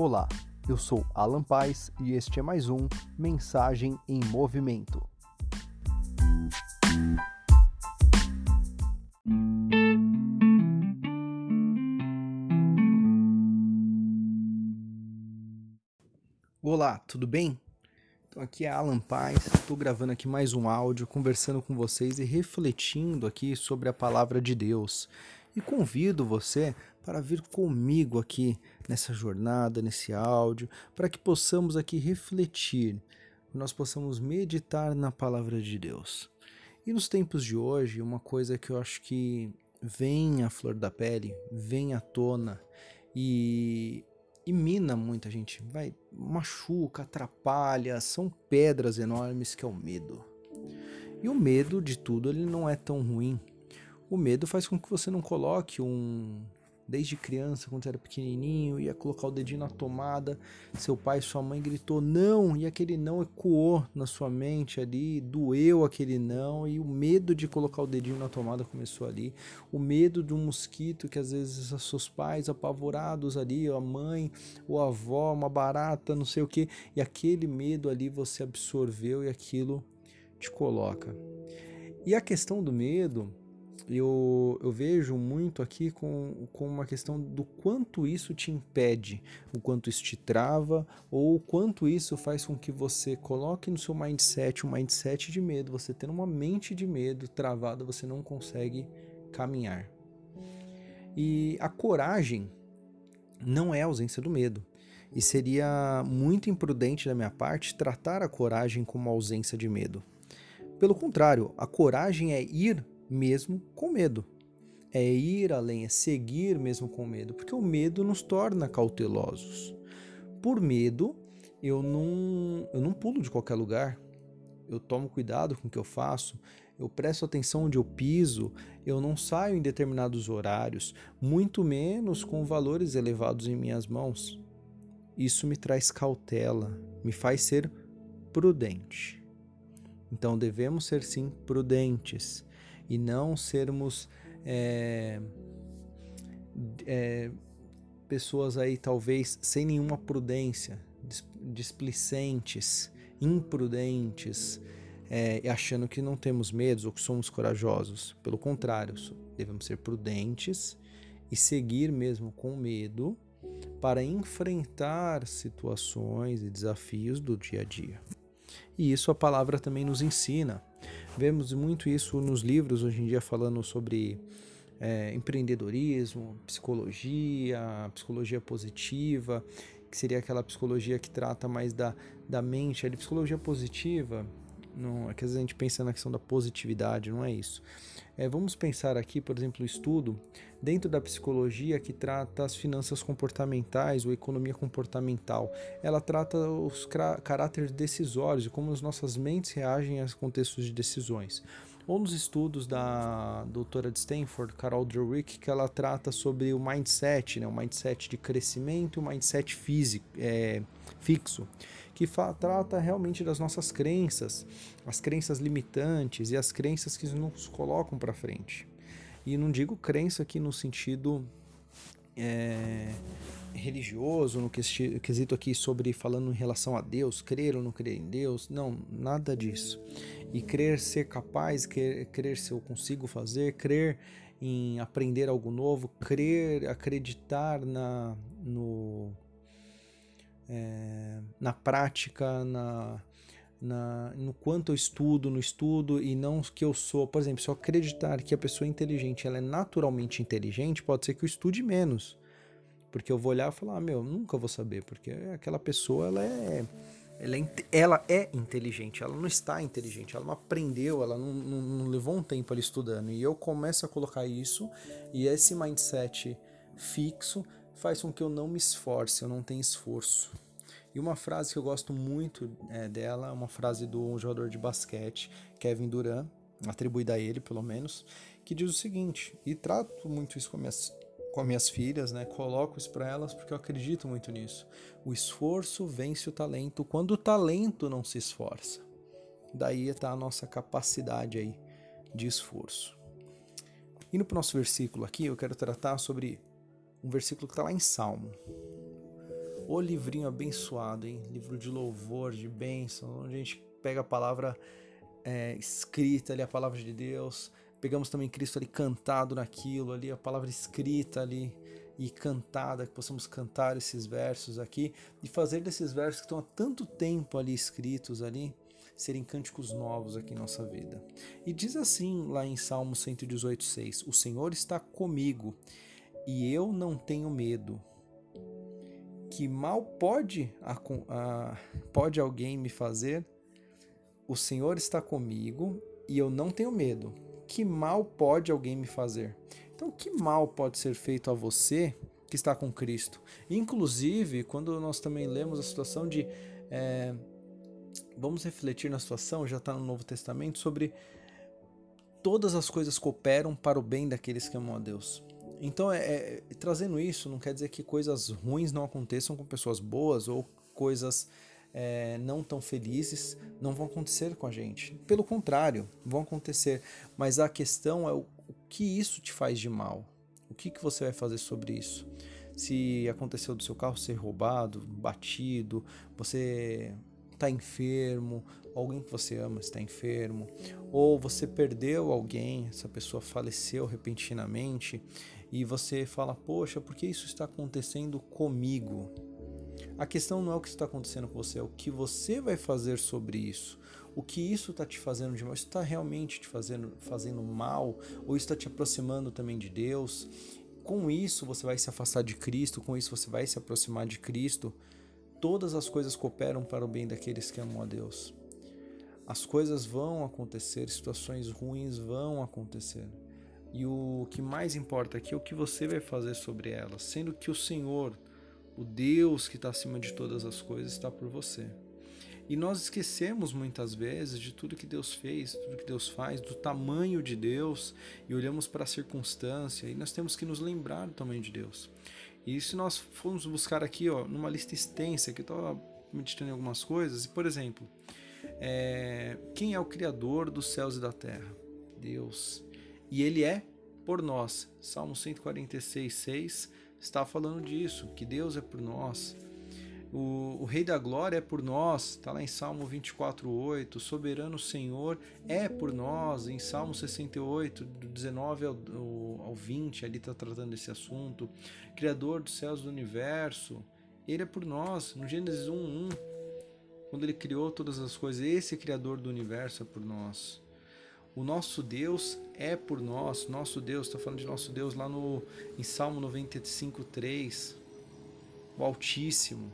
Olá, eu sou Alan Paz e este é mais um Mensagem em Movimento. Olá, tudo bem? Então aqui é Alan Paz, estou gravando aqui mais um áudio, conversando com vocês e refletindo aqui sobre a palavra de Deus. E convido você para vir comigo aqui nessa jornada, nesse áudio, para que possamos aqui refletir, nós possamos meditar na palavra de Deus. E nos tempos de hoje, uma coisa que eu acho que vem à flor da pele, vem à tona e, e mina muita gente, vai machuca, atrapalha, são pedras enormes que é o medo. E o medo de tudo ele não é tão ruim. O medo faz com que você não coloque um desde criança, quando era pequenininho, ia colocar o dedinho na tomada, seu pai, sua mãe gritou não, e aquele não ecoou na sua mente ali, doeu aquele não, e o medo de colocar o dedinho na tomada começou ali, o medo de um mosquito que às vezes seus pais apavorados ali, a mãe, o avó, uma barata, não sei o que, e aquele medo ali você absorveu e aquilo te coloca. E a questão do medo, eu, eu vejo muito aqui com, com uma questão do quanto isso te impede, o quanto isso te trava, ou o quanto isso faz com que você coloque no seu mindset um mindset de medo. Você tendo uma mente de medo travada, você não consegue caminhar. E a coragem não é ausência do medo. E seria muito imprudente da minha parte tratar a coragem como ausência de medo. Pelo contrário, a coragem é ir mesmo com medo. É ir além, é seguir mesmo com medo, porque o medo nos torna cautelosos. Por medo, eu não, eu não pulo de qualquer lugar, eu tomo cuidado com o que eu faço, eu presto atenção onde eu piso, eu não saio em determinados horários, muito menos com valores elevados em minhas mãos. Isso me traz cautela, me faz ser prudente. Então devemos ser sim prudentes e não sermos é, é, pessoas aí talvez sem nenhuma prudência, displicentes, imprudentes, é, achando que não temos medos ou que somos corajosos. Pelo contrário, devemos ser prudentes e seguir mesmo com medo para enfrentar situações e desafios do dia a dia. E isso a palavra também nos ensina. Vemos muito isso nos livros hoje em dia falando sobre é, empreendedorismo, psicologia, psicologia positiva, que seria aquela psicologia que trata mais da, da mente. A psicologia positiva não, é que às vezes a gente pensa na questão da positividade, não é isso. É, vamos pensar aqui, por exemplo, o estudo dentro da psicologia que trata as finanças comportamentais ou economia comportamental. Ela trata os caráteres decisórios e como as nossas mentes reagem a contextos de decisões ou nos estudos da doutora de Stanford, Carol Dweck, que ela trata sobre o mindset, né, o mindset de crescimento e o mindset físico, é, fixo que trata realmente das nossas crenças, as crenças limitantes e as crenças que nos colocam para frente. E não digo crença aqui no sentido é, religioso, no quesito aqui sobre falando em relação a Deus, crer ou não crer em Deus, não, nada disso. E crer ser capaz, crer, crer se eu consigo fazer, crer em aprender algo novo, crer, acreditar na, no, é, na prática, na, na, no quanto eu estudo, no estudo e não que eu sou. Por exemplo, se eu acreditar que a pessoa inteligente, ela é naturalmente inteligente, pode ser que eu estude menos. Porque eu vou olhar e falar, ah, meu, nunca vou saber, porque aquela pessoa, ela é, ela é, ela é inteligente, ela não está inteligente, ela não aprendeu, ela não, não, não levou um tempo ali estudando. E eu começo a colocar isso, e esse mindset fixo faz com que eu não me esforce, eu não tenha esforço. E uma frase que eu gosto muito é, dela é uma frase do jogador de basquete, Kevin Durant, atribuída a ele pelo menos, que diz o seguinte, e trato muito isso com minhas, com minhas filhas, né? coloco isso para elas porque eu acredito muito nisso. O esforço vence o talento quando o talento não se esforça. Daí está a nossa capacidade aí de esforço. Indo para o nosso versículo aqui, eu quero tratar sobre um versículo que está lá em Salmo. O livrinho abençoado, hein? Livro de louvor, de bênção, onde a gente pega a palavra é, escrita ali, a palavra de Deus. Pegamos também Cristo ali cantado naquilo, ali a palavra escrita ali e cantada, que possamos cantar esses versos aqui e fazer desses versos que estão há tanto tempo ali escritos ali, serem cânticos novos aqui em nossa vida. E diz assim lá em Salmo 118,6: O Senhor está comigo e eu não tenho medo. Que mal pode, a, a, pode alguém me fazer? O Senhor está comigo e eu não tenho medo. Que mal pode alguém me fazer? Então, que mal pode ser feito a você que está com Cristo? Inclusive, quando nós também lemos a situação de. É, vamos refletir na situação, já está no Novo Testamento, sobre todas as coisas cooperam para o bem daqueles que amam a Deus. Então, é, é, trazendo isso, não quer dizer que coisas ruins não aconteçam com pessoas boas ou coisas é, não tão felizes não vão acontecer com a gente. Pelo contrário, vão acontecer. Mas a questão é o, o que isso te faz de mal. O que, que você vai fazer sobre isso? Se aconteceu do seu carro ser roubado, batido, você está enfermo, alguém que você ama está enfermo, ou você perdeu alguém, essa pessoa faleceu repentinamente e você fala: Poxa, por que isso está acontecendo comigo? A questão não é o que está acontecendo com você, é o que você vai fazer sobre isso. O que isso está te fazendo de mal? Isso está realmente te fazendo, fazendo mal? Ou está te aproximando também de Deus? Com isso você vai se afastar de Cristo, com isso você vai se aproximar de Cristo todas as coisas cooperam para o bem daqueles que amam a Deus. As coisas vão acontecer, situações ruins vão acontecer. E o que mais importa aqui é o que você vai fazer sobre elas, sendo que o Senhor, o Deus que está acima de todas as coisas, está por você. E nós esquecemos muitas vezes de tudo que Deus fez, tudo que Deus faz, do tamanho de Deus, e olhamos para a circunstância, e nós temos que nos lembrar do tamanho de Deus. E se nós formos buscar aqui, ó, numa lista extensa, que eu estava meditando em algumas coisas, por exemplo, é, quem é o Criador dos céus e da terra? Deus. E Ele é por nós. Salmo 146, 6 está falando disso, que Deus é por nós. O, o, Rei da Glória é por nós, está lá em Salmo 24:8. O soberano Senhor é por nós, em Salmo 68, do 19 ao, ao, ao 20, ali está tratando desse assunto. Criador dos céus do universo, ele é por nós. No Gênesis 1:1, quando ele criou todas as coisas, esse Criador do universo é por nós. O nosso Deus é por nós, nosso Deus, está falando de nosso Deus lá no, em Salmo 95:3, o Altíssimo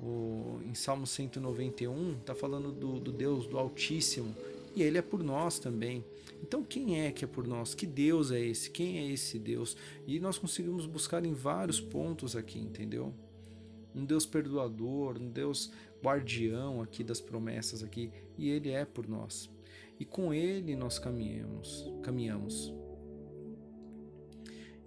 o, em Salmo 191, está falando do, do Deus do Altíssimo, e ele é por nós também. Então, quem é que é por nós? Que Deus é esse? Quem é esse Deus? E nós conseguimos buscar em vários pontos aqui, entendeu? Um Deus perdoador, um Deus guardião aqui das promessas aqui, e ele é por nós. E com ele nós caminhamos, caminhamos.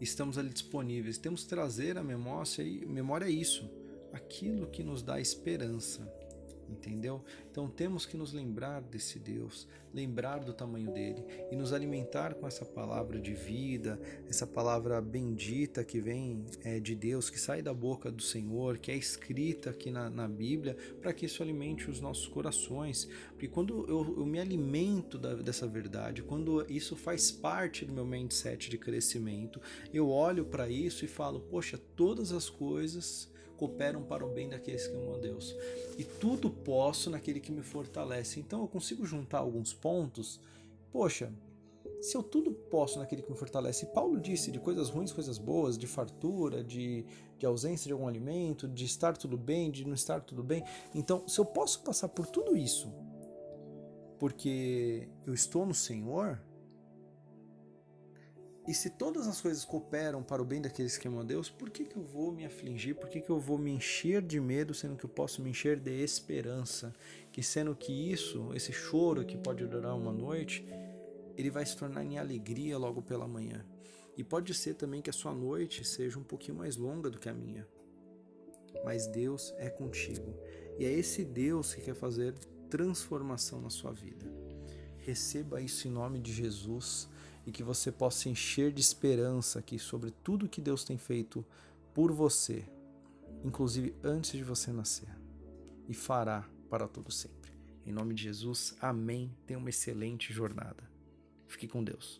Estamos ali disponíveis. Temos que trazer a memória, memória é isso aquilo que nos dá esperança, entendeu? Então temos que nos lembrar desse Deus, lembrar do tamanho dele e nos alimentar com essa palavra de vida, essa palavra bendita que vem é, de Deus, que sai da boca do Senhor, que é escrita aqui na, na Bíblia, para que isso alimente os nossos corações. Porque quando eu, eu me alimento da, dessa verdade, quando isso faz parte do meu mindset de crescimento, eu olho para isso e falo: poxa, todas as coisas cooperam para o bem daqueles que amam a Deus. E tudo posso naquele que me fortalece. Então eu consigo juntar alguns pontos. Poxa, se eu tudo posso naquele que me fortalece, Paulo disse de coisas ruins, coisas boas, de fartura, de, de ausência de algum alimento, de estar tudo bem, de não estar tudo bem. Então, se eu posso passar por tudo isso, porque eu estou no Senhor, e se todas as coisas cooperam para o bem daqueles que amam a Deus, por que, que eu vou me afligir? Por que, que eu vou me encher de medo, sendo que eu posso me encher de esperança? Que sendo que isso, esse choro que pode durar uma noite, ele vai se tornar em alegria logo pela manhã. E pode ser também que a sua noite seja um pouquinho mais longa do que a minha. Mas Deus é contigo. E é esse Deus que quer fazer transformação na sua vida. Receba isso em nome de Jesus e que você possa encher de esperança aqui sobre tudo que Deus tem feito por você, inclusive antes de você nascer, e fará para todo sempre. Em nome de Jesus, amém. Tenha uma excelente jornada. Fique com Deus.